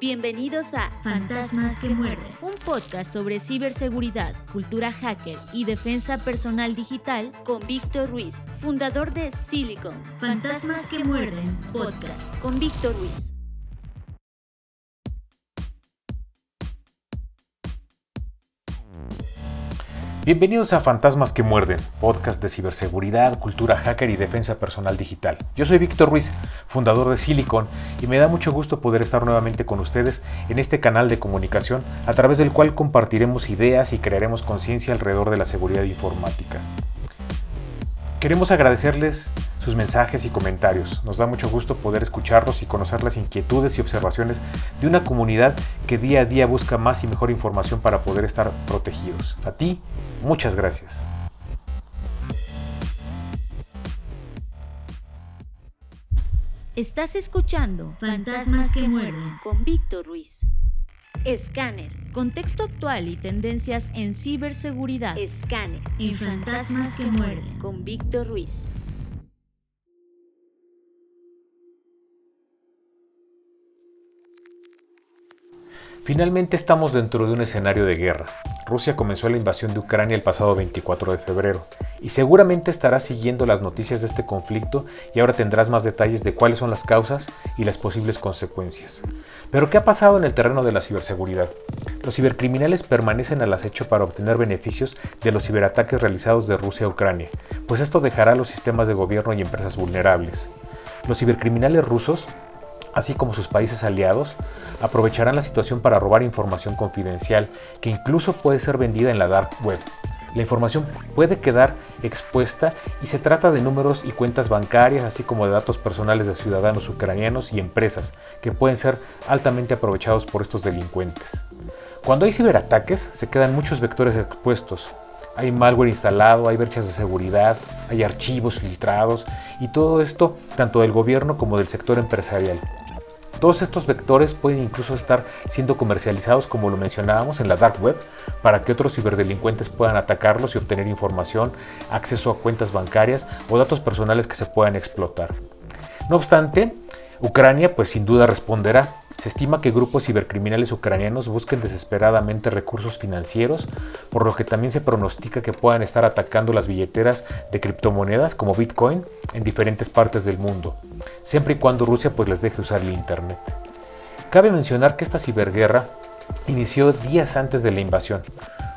Bienvenidos a Fantasmas que muerden, un podcast sobre ciberseguridad, cultura hacker y defensa personal digital con Víctor Ruiz, fundador de Silicon. Fantasmas que muerden, podcast con Víctor Ruiz. Bienvenidos a Fantasmas que Muerden, podcast de ciberseguridad, cultura hacker y defensa personal digital. Yo soy Víctor Ruiz, fundador de Silicon, y me da mucho gusto poder estar nuevamente con ustedes en este canal de comunicación a través del cual compartiremos ideas y crearemos conciencia alrededor de la seguridad informática. Queremos agradecerles sus mensajes y comentarios. Nos da mucho gusto poder escucharlos y conocer las inquietudes y observaciones de una comunidad que día a día busca más y mejor información para poder estar protegidos. A ti, muchas gracias. Estás escuchando Fantasmas que muerden con Víctor Ruiz. Scanner. Contexto actual y tendencias en ciberseguridad. Scanner. En Fantasmas que muerden con Víctor Ruiz. Finalmente estamos dentro de un escenario de guerra. Rusia comenzó la invasión de Ucrania el pasado 24 de febrero y seguramente estarás siguiendo las noticias de este conflicto y ahora tendrás más detalles de cuáles son las causas y las posibles consecuencias. Pero ¿qué ha pasado en el terreno de la ciberseguridad? Los cibercriminales permanecen al acecho para obtener beneficios de los ciberataques realizados de Rusia a Ucrania, pues esto dejará a los sistemas de gobierno y empresas vulnerables. Los cibercriminales rusos así como sus países aliados, aprovecharán la situación para robar información confidencial que incluso puede ser vendida en la dark web. La información puede quedar expuesta y se trata de números y cuentas bancarias, así como de datos personales de ciudadanos ucranianos y empresas, que pueden ser altamente aprovechados por estos delincuentes. Cuando hay ciberataques, se quedan muchos vectores expuestos. Hay malware instalado, hay brechas de seguridad, hay archivos filtrados y todo esto tanto del gobierno como del sector empresarial. Todos estos vectores pueden incluso estar siendo comercializados, como lo mencionábamos, en la dark web, para que otros ciberdelincuentes puedan atacarlos y obtener información, acceso a cuentas bancarias o datos personales que se puedan explotar. No obstante, Ucrania pues sin duda responderá. Se estima que grupos cibercriminales ucranianos busquen desesperadamente recursos financieros, por lo que también se pronostica que puedan estar atacando las billeteras de criptomonedas como Bitcoin en diferentes partes del mundo, siempre y cuando Rusia pues les deje usar el Internet. Cabe mencionar que esta ciberguerra inició días antes de la invasión,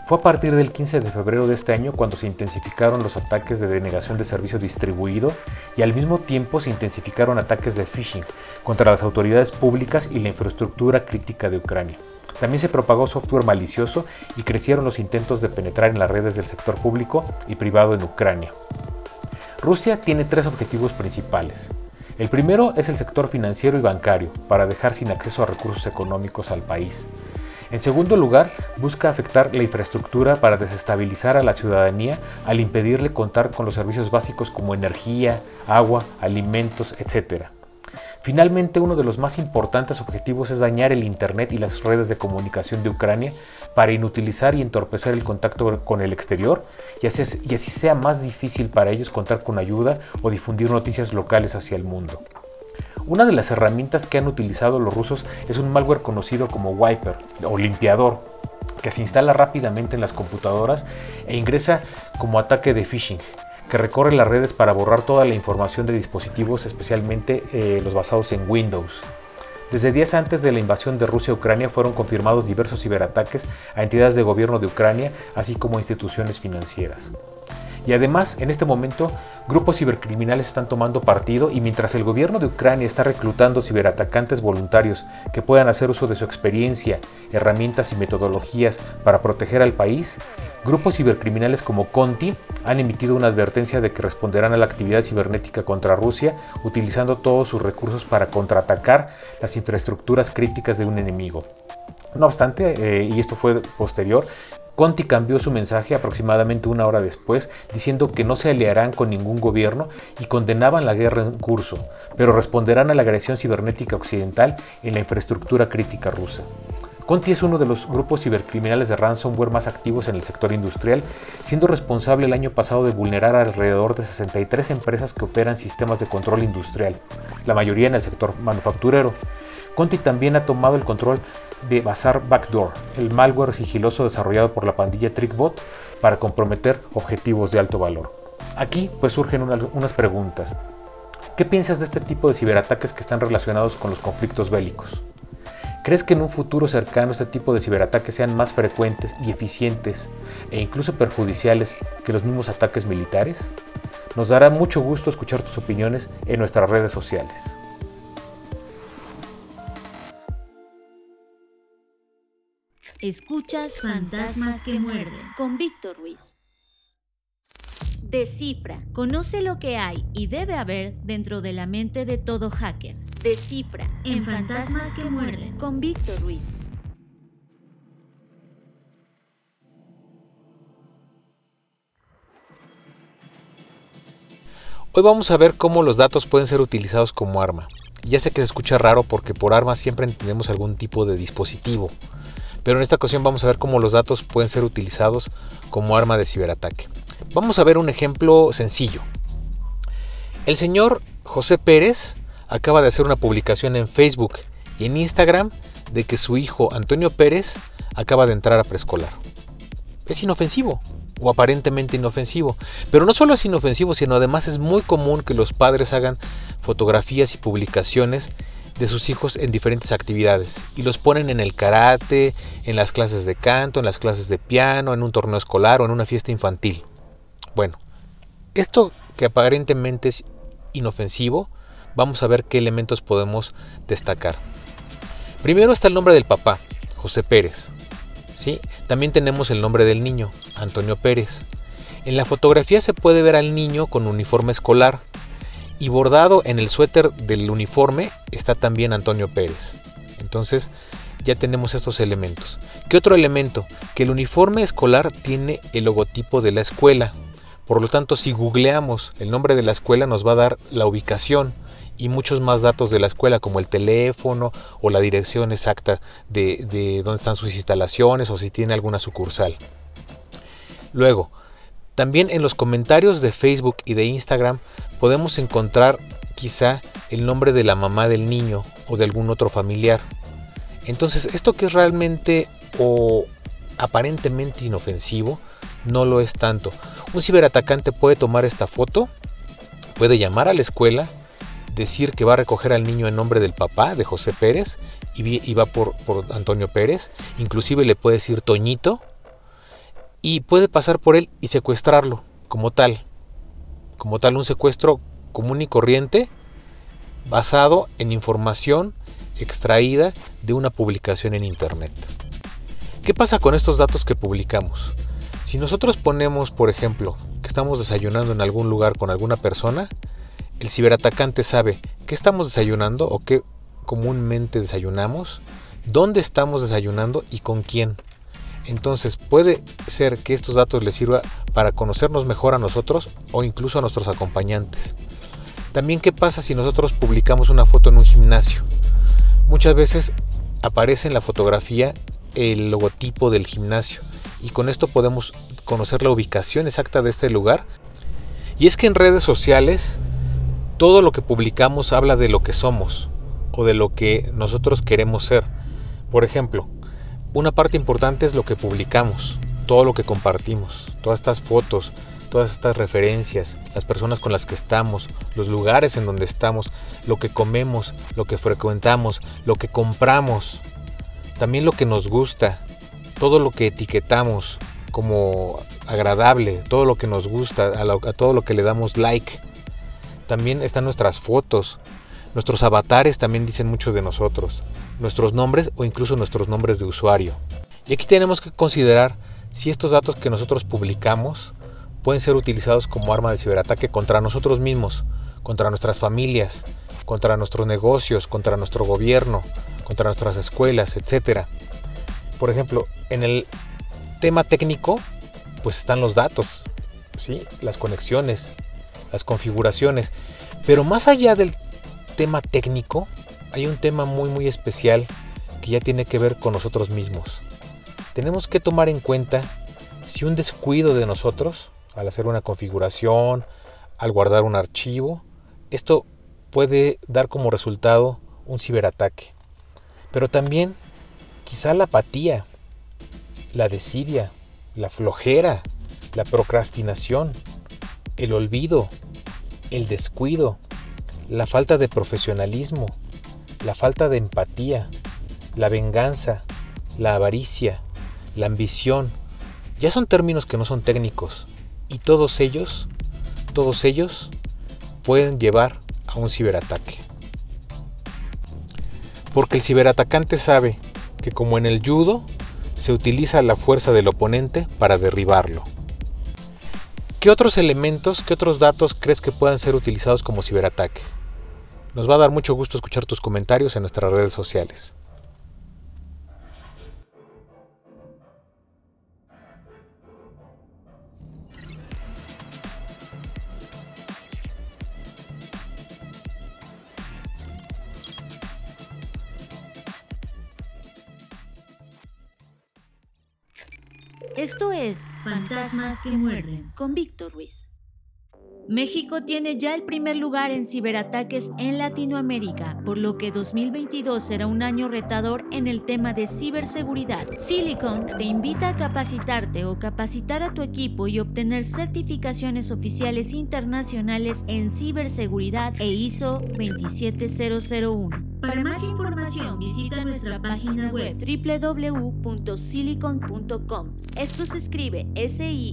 fue a partir del 15 de febrero de este año cuando se intensificaron los ataques de denegación de servicio distribuido y al mismo tiempo se intensificaron ataques de phishing contra las autoridades públicas y la infraestructura crítica de Ucrania. También se propagó software malicioso y crecieron los intentos de penetrar en las redes del sector público y privado en Ucrania. Rusia tiene tres objetivos principales. El primero es el sector financiero y bancario, para dejar sin acceso a recursos económicos al país. En segundo lugar, busca afectar la infraestructura para desestabilizar a la ciudadanía al impedirle contar con los servicios básicos como energía, agua, alimentos, etc. Finalmente, uno de los más importantes objetivos es dañar el Internet y las redes de comunicación de Ucrania para inutilizar y entorpecer el contacto con el exterior y así, y así sea más difícil para ellos contar con ayuda o difundir noticias locales hacia el mundo. Una de las herramientas que han utilizado los rusos es un malware conocido como Wiper o limpiador, que se instala rápidamente en las computadoras e ingresa como ataque de phishing, que recorre las redes para borrar toda la información de dispositivos, especialmente eh, los basados en Windows. Desde días antes de la invasión de Rusia a Ucrania fueron confirmados diversos ciberataques a entidades de gobierno de Ucrania, así como a instituciones financieras. Y además, en este momento, grupos cibercriminales están tomando partido y mientras el gobierno de Ucrania está reclutando ciberatacantes voluntarios que puedan hacer uso de su experiencia, herramientas y metodologías para proteger al país, grupos cibercriminales como Conti han emitido una advertencia de que responderán a la actividad cibernética contra Rusia utilizando todos sus recursos para contraatacar las infraestructuras críticas de un enemigo. No obstante, eh, y esto fue posterior, Conti cambió su mensaje aproximadamente una hora después, diciendo que no se aliarán con ningún gobierno y condenaban la guerra en curso, pero responderán a la agresión cibernética occidental en la infraestructura crítica rusa. Conti es uno de los grupos cibercriminales de ransomware más activos en el sector industrial, siendo responsable el año pasado de vulnerar alrededor de 63 empresas que operan sistemas de control industrial, la mayoría en el sector manufacturero. Conti también ha tomado el control de Bazaar Backdoor, el malware sigiloso desarrollado por la pandilla TrickBot para comprometer objetivos de alto valor. Aquí pues surgen unas preguntas. ¿Qué piensas de este tipo de ciberataques que están relacionados con los conflictos bélicos? ¿Crees que en un futuro cercano este tipo de ciberataques sean más frecuentes y eficientes e incluso perjudiciales que los mismos ataques militares? Nos dará mucho gusto escuchar tus opiniones en nuestras redes sociales. Escuchas Fantasmas que muerden con Víctor Ruiz. Descifra, conoce lo que hay y debe haber dentro de la mente de todo hacker. Descifra en Fantasmas que muerden con Víctor Ruiz. Hoy vamos a ver cómo los datos pueden ser utilizados como arma. Ya sé que se escucha raro porque por arma siempre entendemos algún tipo de dispositivo, pero en esta ocasión vamos a ver cómo los datos pueden ser utilizados como arma de ciberataque. Vamos a ver un ejemplo sencillo. El señor José Pérez acaba de hacer una publicación en Facebook y en Instagram de que su hijo Antonio Pérez acaba de entrar a preescolar. Es inofensivo o aparentemente inofensivo. Pero no solo es inofensivo, sino además es muy común que los padres hagan fotografías y publicaciones de sus hijos en diferentes actividades y los ponen en el karate, en las clases de canto, en las clases de piano, en un torneo escolar o en una fiesta infantil. Bueno, esto que aparentemente es inofensivo, vamos a ver qué elementos podemos destacar. Primero está el nombre del papá, José Pérez. ¿sí? También tenemos el nombre del niño, Antonio Pérez. En la fotografía se puede ver al niño con uniforme escolar, y bordado en el suéter del uniforme está también Antonio Pérez. Entonces ya tenemos estos elementos. ¿Qué otro elemento? Que el uniforme escolar tiene el logotipo de la escuela. Por lo tanto, si googleamos el nombre de la escuela nos va a dar la ubicación y muchos más datos de la escuela como el teléfono o la dirección exacta de, de dónde están sus instalaciones o si tiene alguna sucursal. Luego, también en los comentarios de Facebook y de Instagram podemos encontrar quizá el nombre de la mamá del niño o de algún otro familiar. Entonces, esto que es realmente o aparentemente inofensivo, no lo es tanto. Un ciberatacante puede tomar esta foto, puede llamar a la escuela, decir que va a recoger al niño en nombre del papá, de José Pérez, y, va por, por Antonio Pérez, inclusive le puede decir Toñito, y puede pasar por él y secuestrarlo como tal como tal un secuestro común y corriente basado en información extraída de una publicación en Internet. ¿Qué pasa con estos datos que publicamos? Si nosotros ponemos, por ejemplo, que estamos desayunando en algún lugar con alguna persona, el ciberatacante sabe qué estamos desayunando o qué comúnmente desayunamos, dónde estamos desayunando y con quién. Entonces puede ser que estos datos les sirva para conocernos mejor a nosotros o incluso a nuestros acompañantes. También qué pasa si nosotros publicamos una foto en un gimnasio. Muchas veces aparece en la fotografía el logotipo del gimnasio y con esto podemos conocer la ubicación exacta de este lugar. Y es que en redes sociales todo lo que publicamos habla de lo que somos o de lo que nosotros queremos ser. Por ejemplo, una parte importante es lo que publicamos, todo lo que compartimos, todas estas fotos, todas estas referencias, las personas con las que estamos, los lugares en donde estamos, lo que comemos, lo que frecuentamos, lo que compramos, también lo que nos gusta, todo lo que etiquetamos como agradable, todo lo que nos gusta, a, todo lo que le damos like. También están nuestras fotos, nuestros avatares también dicen mucho de nosotros nuestros nombres o incluso nuestros nombres de usuario. Y aquí tenemos que considerar si estos datos que nosotros publicamos pueden ser utilizados como arma de ciberataque contra nosotros mismos, contra nuestras familias, contra nuestros negocios, contra nuestro gobierno, contra nuestras escuelas, etc. Por ejemplo, en el tema técnico, pues están los datos, ¿sí? las conexiones, las configuraciones. Pero más allá del tema técnico, hay un tema muy muy especial que ya tiene que ver con nosotros mismos. Tenemos que tomar en cuenta si un descuido de nosotros, al hacer una configuración, al guardar un archivo, esto puede dar como resultado un ciberataque. pero también quizá la apatía, la desidia, la flojera, la procrastinación, el olvido, el descuido, la falta de profesionalismo, la falta de empatía, la venganza, la avaricia, la ambición, ya son términos que no son técnicos y todos ellos, todos ellos pueden llevar a un ciberataque. Porque el ciberatacante sabe que como en el judo, se utiliza la fuerza del oponente para derribarlo. ¿Qué otros elementos, qué otros datos crees que puedan ser utilizados como ciberataque? Nos va a dar mucho gusto escuchar tus comentarios en nuestras redes sociales. Esto es Fantasmas que muerden con Víctor Ruiz. México tiene ya el primer lugar en ciberataques en Latinoamérica, por lo que 2022 será un año retador en el tema de ciberseguridad. Silicon te invita a capacitarte o capacitar a tu equipo y obtener certificaciones oficiales internacionales en ciberseguridad e ISO 27001. Para más información visita nuestra página web www.silicon.com. Esto se escribe S-I-L-I-K-N.com.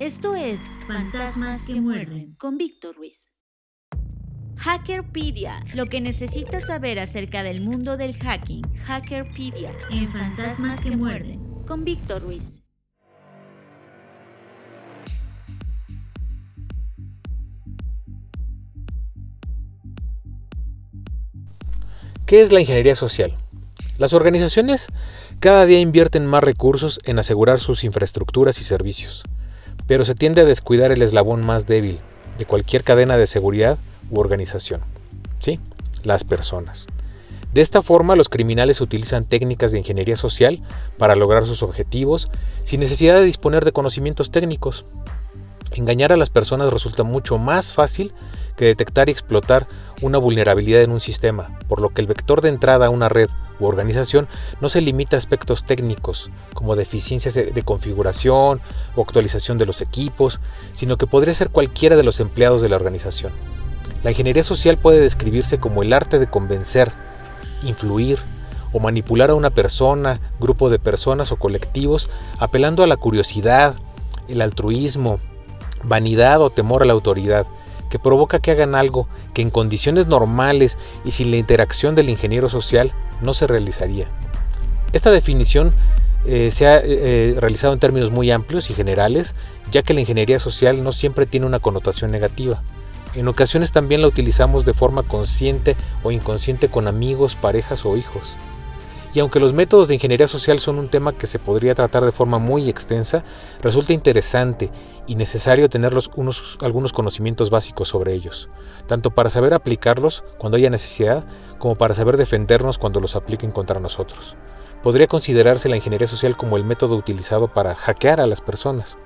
Esto es Fantasmas que muerden con Víctor Ruiz. Hackerpedia, lo que necesitas saber acerca del mundo del hacking. Hackerpedia en Fantasmas que muerden con Víctor Ruiz. ¿Qué es la ingeniería social? Las organizaciones cada día invierten más recursos en asegurar sus infraestructuras y servicios, pero se tiende a descuidar el eslabón más débil de cualquier cadena de seguridad u organización. ¿Sí? Las personas. De esta forma, los criminales utilizan técnicas de ingeniería social para lograr sus objetivos sin necesidad de disponer de conocimientos técnicos. Engañar a las personas resulta mucho más fácil que detectar y explotar una vulnerabilidad en un sistema, por lo que el vector de entrada a una red u organización no se limita a aspectos técnicos, como deficiencias de configuración o actualización de los equipos, sino que podría ser cualquiera de los empleados de la organización. La ingeniería social puede describirse como el arte de convencer, influir o manipular a una persona, grupo de personas o colectivos, apelando a la curiosidad, el altruismo, vanidad o temor a la autoridad, que provoca que hagan algo que en condiciones normales y sin la interacción del ingeniero social no se realizaría. Esta definición eh, se ha eh, eh, realizado en términos muy amplios y generales, ya que la ingeniería social no siempre tiene una connotación negativa. En ocasiones también la utilizamos de forma consciente o inconsciente con amigos, parejas o hijos. Y aunque los métodos de ingeniería social son un tema que se podría tratar de forma muy extensa, resulta interesante y necesario tener unos, algunos conocimientos básicos sobre ellos, tanto para saber aplicarlos cuando haya necesidad, como para saber defendernos cuando los apliquen contra nosotros. Podría considerarse la ingeniería social como el método utilizado para hackear a las personas.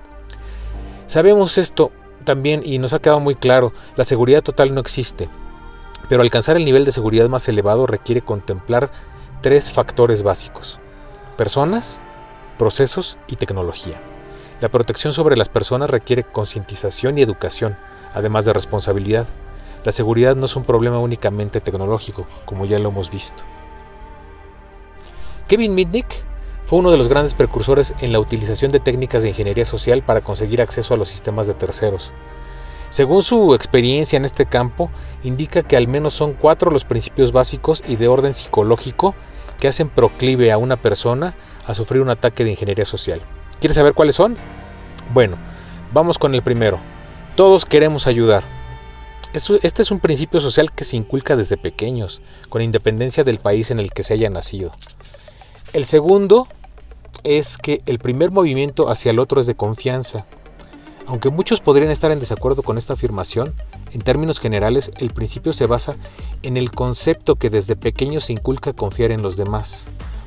Sabemos esto también y nos ha quedado muy claro, la seguridad total no existe, pero alcanzar el nivel de seguridad más elevado requiere contemplar tres factores básicos. Personas, procesos y tecnología. La protección sobre las personas requiere concientización y educación, además de responsabilidad. La seguridad no es un problema únicamente tecnológico, como ya lo hemos visto. Kevin Mitnick fue uno de los grandes precursores en la utilización de técnicas de ingeniería social para conseguir acceso a los sistemas de terceros. Según su experiencia en este campo, indica que al menos son cuatro los principios básicos y de orden psicológico que hacen proclive a una persona a sufrir un ataque de ingeniería social. ¿Quieres saber cuáles son? Bueno, vamos con el primero. Todos queremos ayudar. Este es un principio social que se inculca desde pequeños, con independencia del país en el que se haya nacido. El segundo es que el primer movimiento hacia el otro es de confianza. Aunque muchos podrían estar en desacuerdo con esta afirmación, en términos generales el principio se basa en el concepto que desde pequeño se inculca confiar en los demás,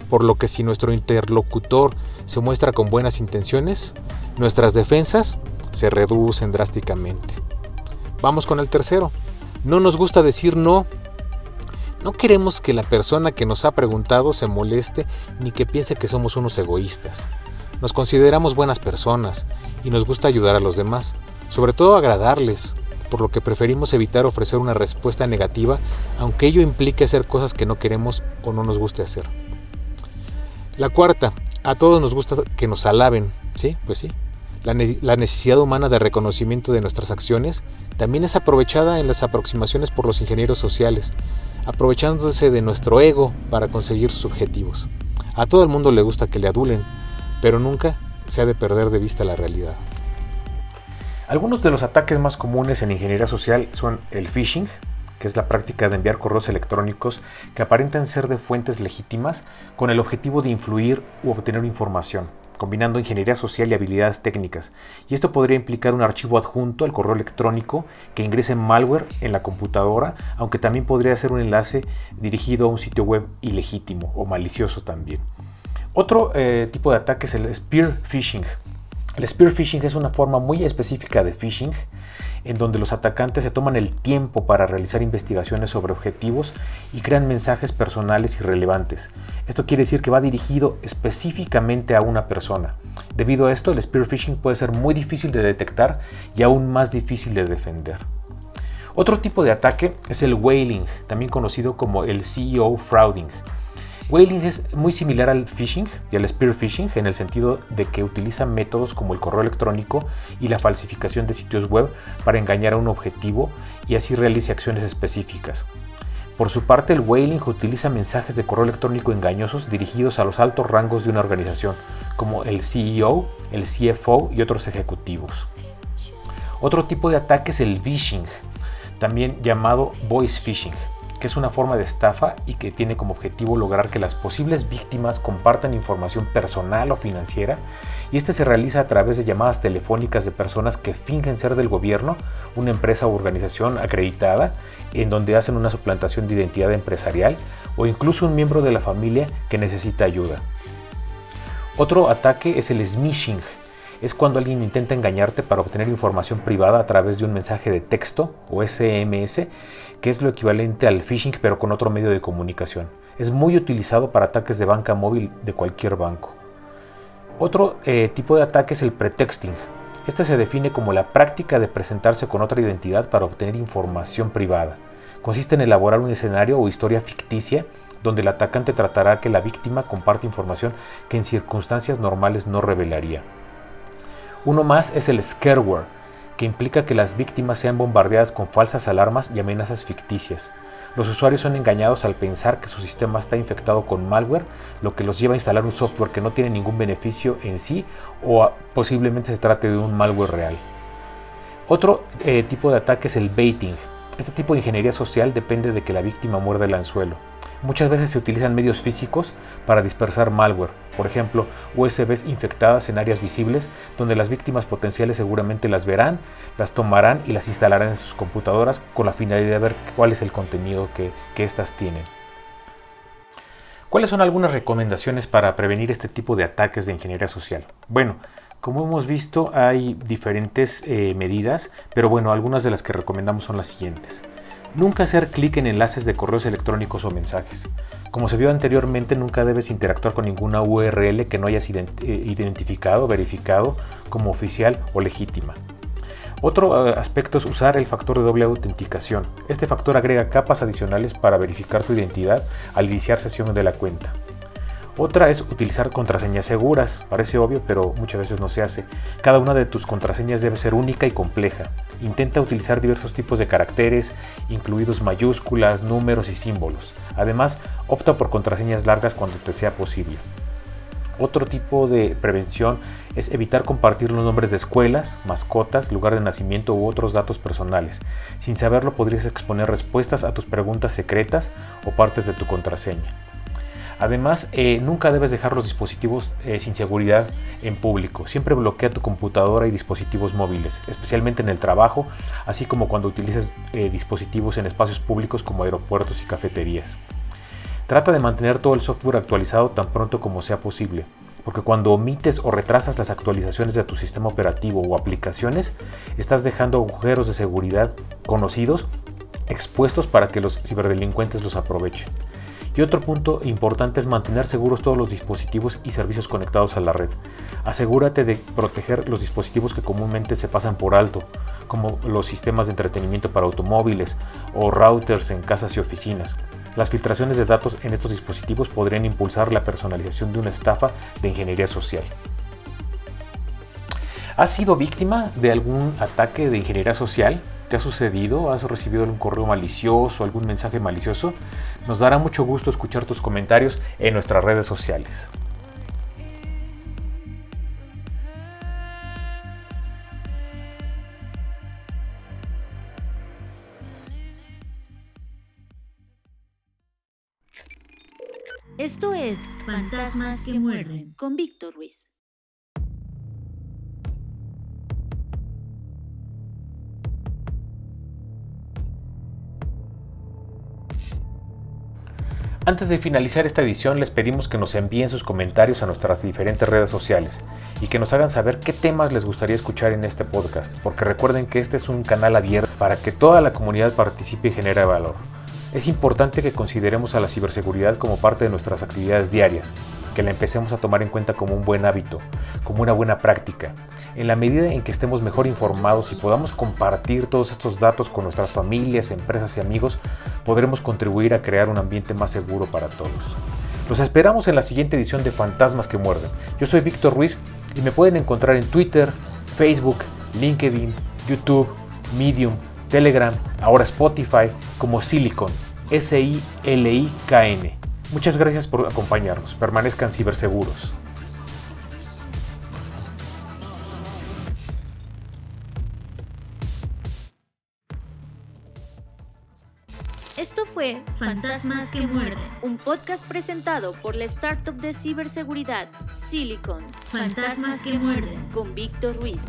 por lo que si nuestro interlocutor se muestra con buenas intenciones, nuestras defensas se reducen drásticamente. Vamos con el tercero. No nos gusta decir no. No queremos que la persona que nos ha preguntado se moleste ni que piense que somos unos egoístas. Nos consideramos buenas personas y nos gusta ayudar a los demás, sobre todo agradarles, por lo que preferimos evitar ofrecer una respuesta negativa, aunque ello implique hacer cosas que no queremos o no nos guste hacer. La cuarta, a todos nos gusta que nos alaben, ¿sí? Pues sí. La, la, necesidad humana de reconocimiento de nuestras acciones también es aprovechada en las aproximaciones por los ingenieros sociales, aprovechándose de nuestro ego para conseguir sus objetivos. A todo el mundo le gusta que le adulen, pero nunca se ha de perder de vista la realidad. Algunos de los ataques más comunes en ingeniería social son el phishing, que es la práctica de enviar correos electrónicos que aparentan ser de fuentes legítimas con el objetivo de influir u obtener información, combinando ingeniería social y habilidades técnicas. Y esto podría implicar un archivo adjunto al correo electrónico que ingrese malware en la computadora, aunque también podría ser un enlace dirigido a un sitio web ilegítimo o malicioso también. Otro eh, tipo de ataque es el spear phishing, el spear phishing es una forma muy específica de phishing en donde los atacantes se toman el tiempo para realizar investigaciones sobre objetivos y crean mensajes personales irrelevantes. Esto quiere decir que va dirigido específicamente a una persona. Debido a esto, el spear phishing puede ser muy difícil de detectar y aún más difícil de defender. Otro tipo de ataque es el whaling, también conocido como el CEO frauding. Whaling es muy similar al phishing y al spear phishing en el sentido de que utiliza métodos como el correo electrónico y la falsificación de sitios web para engañar a un objetivo y así realice acciones específicas. Por su parte, el whaling utiliza mensajes de correo electrónico engañosos dirigidos a los altos rangos de una organización, como el CEO, el CFO y otros ejecutivos. Otro tipo de ataque es el phishing, también llamado voice phishing que es una forma de estafa y que tiene como objetivo lograr que las posibles víctimas compartan información personal o financiera y este se realiza a través de llamadas telefónicas de personas que fingen ser del gobierno, una empresa o organización acreditada, en donde hacen una suplantación de identidad empresarial o incluso un miembro de la familia que necesita ayuda. Otro ataque es el smishing, es cuando alguien intenta engañarte para obtener información privada a través de un mensaje de texto o SMS, que es lo equivalente al phishing pero con otro medio de comunicación. Es muy utilizado para ataques de banca móvil de cualquier banco. Otro eh, tipo de ataque es el pretexting. Este se define como la práctica de presentarse con otra identidad para obtener información privada. Consiste en elaborar un escenario o historia ficticia donde el atacante tratará que la víctima comparte información que en circunstancias normales no revelaría. Uno más es el scareware, que implica que las víctimas sean bombardeadas con falsas alarmas y amenazas ficticias. Los usuarios son engañados al pensar que su sistema está infectado con malware, lo que los lleva a instalar un software que no tiene ningún beneficio en sí o posiblemente se trate de un malware real. Otro eh, tipo de ataque es el baiting. Este tipo de ingeniería social depende de que la víctima muerde el anzuelo. Muchas veces se utilizan medios físicos para dispersar malware, por ejemplo, USBs infectadas en áreas visibles donde las víctimas potenciales seguramente las verán, las tomarán y las instalarán en sus computadoras con la finalidad de ver cuál es el contenido que, éstas tienen. ¿Cuáles son algunas recomendaciones para prevenir este tipo de ataques de ingeniería social? Bueno, como hemos visto hay diferentes eh, medidas, pero bueno, algunas de las que recomendamos son las siguientes. Nunca hacer clic en enlaces de correos electrónicos o mensajes. Como se vio anteriormente, nunca debes interactuar con ninguna URL que no hayas eh, identificado, verificado como oficial o legítima. Otro eh, aspecto es usar el factor de doble autenticación. Este factor agrega capas adicionales para verificar tu identidad al iniciar sesión de la cuenta. Otra es utilizar contraseñas seguras. Parece obvio, pero muchas veces no se hace. Cada una de tus contraseñas debe ser única y compleja. Intenta utilizar diversos tipos de caracteres, incluidos mayúsculas, números y símbolos. Además, opta por contraseñas largas cuando te sea posible. Otro tipo de prevención es evitar compartir los nombres de escuelas, mascotas, lugar de nacimiento u otros datos personales. Sin saberlo podrías exponer respuestas a tus preguntas secretas o partes de tu contraseña. Además, eh, nunca debes dejar los dispositivos eh, sin seguridad en público. Siempre bloquea tu computadora y dispositivos móviles, especialmente en el trabajo, así como cuando utilices eh, dispositivos en espacios públicos como aeropuertos y cafeterías. Trata de mantener todo el software actualizado tan pronto como sea posible, porque cuando omites o retrasas las actualizaciones de tu sistema operativo o aplicaciones, estás dejando agujeros de seguridad conocidos expuestos para que los ciberdelincuentes los aprovechen. Y otro punto importante es mantener seguros todos los dispositivos y servicios conectados a la red. Asegúrate de proteger los dispositivos que comúnmente se pasan por alto, como los sistemas de entretenimiento para automóviles o routers en casas y oficinas. Las filtraciones de datos en estos dispositivos podrían impulsar la personalización de una estafa de ingeniería social. ¿Has sido víctima de algún ataque de ingeniería social? ¿Te ha sucedido? ¿Has recibido algún correo malicioso, algún mensaje malicioso? Nos dará mucho gusto escuchar tus comentarios en nuestras redes sociales. Esto es Fantasmas que muerden con Víctor Ruiz. Antes de finalizar esta edición les pedimos que nos envíen sus comentarios a nuestras diferentes redes sociales y que nos hagan saber qué temas les gustaría escuchar en este podcast, porque recuerden que este es un canal abierto para que toda la comunidad participe y genere valor. Es importante que consideremos a la ciberseguridad como parte de nuestras actividades diarias, que la empecemos a tomar en cuenta como un buen hábito, como una buena práctica. En la medida en que estemos mejor informados y podamos compartir todos estos datos con nuestras familias, empresas y amigos, podremos contribuir a crear un ambiente más seguro para todos. Los esperamos en la siguiente edición de Fantasmas que Muerden. Yo soy Víctor Ruiz y me pueden encontrar en Twitter, Facebook, LinkedIn, YouTube, Medium, Telegram, ahora Spotify como Silicon, S-I-L-I-K-N. Muchas gracias por acompañarnos. Permanezcan ciberseguros. Esto fue Fantasmas que muerden. un podcast presentado por la startup de ciberseguridad Silicon Fantasmas que muerden. con Víctor Ruiz.